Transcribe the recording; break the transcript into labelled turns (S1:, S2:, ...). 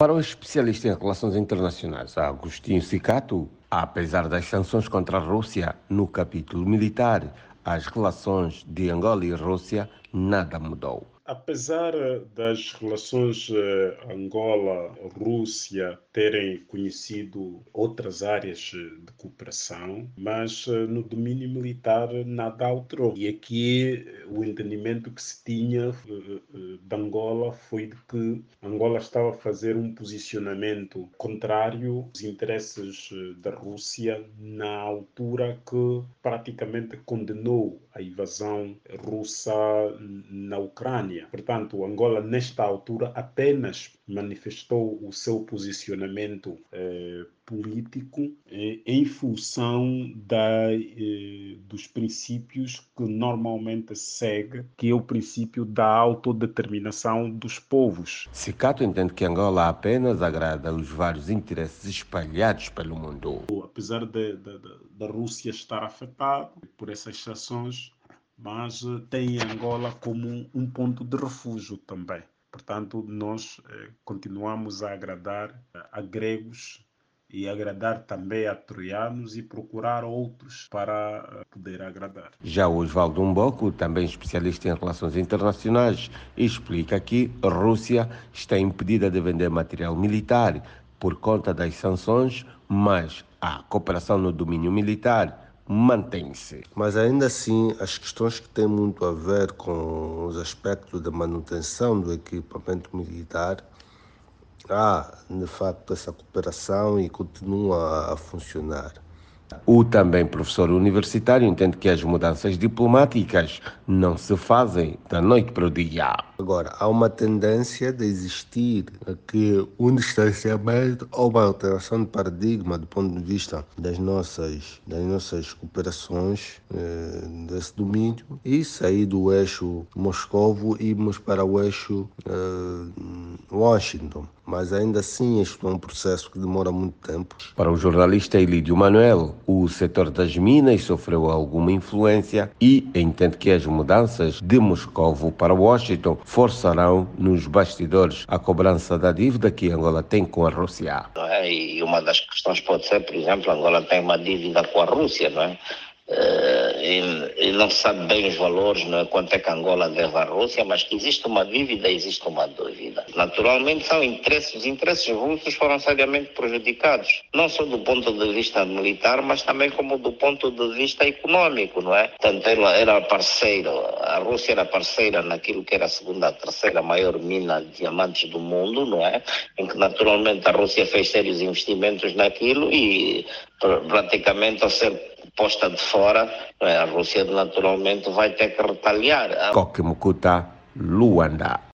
S1: Para o especialista em relações internacionais, Agostinho Sicato, apesar das sanções contra a Rússia no capítulo militar, as relações de Angola e Rússia nada mudou.
S2: Apesar das relações eh, Angola-Rússia terem conhecido outras áreas de cooperação, mas eh, no domínio militar nada alterou. E aqui o entendimento que se tinha eh, de Angola foi de que Angola estava a fazer um posicionamento contrário aos interesses da Rússia na altura que praticamente condenou a invasão russa na Ucrânia. Portanto, Angola, nesta altura, apenas manifestou o seu posicionamento eh, político eh, em função da, eh, dos princípios que normalmente segue, que é o princípio da autodeterminação dos povos.
S1: Sicato entende que Angola apenas agrada os vários interesses espalhados pelo mundo.
S2: Apesar da Rússia estar afetada por essas sanções, mas eh, tem Angola como um ponto de refúgio também. Portanto, nós eh, continuamos a agradar eh, a gregos e agradar também a troianos e procurar outros para poder agradar.
S1: Já o Osvaldo Umboco, também especialista em relações internacionais, explica que a Rússia está impedida de vender material militar por conta das sanções, mas a cooperação no domínio militar mantém-se.
S3: Mas ainda assim, as questões que têm muito a ver com os aspectos da manutenção do equipamento militar, há de facto essa cooperação e continua a funcionar.
S1: O também professor universitário entende que as mudanças diplomáticas não se fazem da noite para o dia.
S3: Agora, há uma tendência de existir aqui um distanciamento ou uma alteração de paradigma do ponto de vista das nossas, das nossas cooperações eh, desse domínio e sair do eixo Moscovo e irmos para o eixo eh, Washington. Mas ainda assim, isto é um processo que demora muito tempo.
S1: Para o jornalista Elídio Manuel, o setor das minas sofreu alguma influência e entende que as mudanças de Moscovo para Washington forçarão nos bastidores a cobrança da dívida que Angola tem com a Rússia.
S4: É? E uma das questões pode ser, por exemplo, Angola tem uma dívida com a Rússia, não é? Uh, e, e, não sabe bem os valores, não é? quanto é que Angola deve à Rússia, mas que existe uma dívida, existe uma dúvida. Naturalmente são interesses, os interesses russos foram seriamente prejudicados, não só do ponto de vista militar, mas também como do ponto de vista econômico, não é? Portanto, ela era parceiro, a Rússia era parceira naquilo que era a segunda, a terceira maior mina de diamantes do mundo, não é? Em que naturalmente a Rússia fez sérios investimentos naquilo e praticamente ao ser posta de fora, a Rússia naturalmente vai ter que retaliar.
S1: Coque Mukuta, Luanda.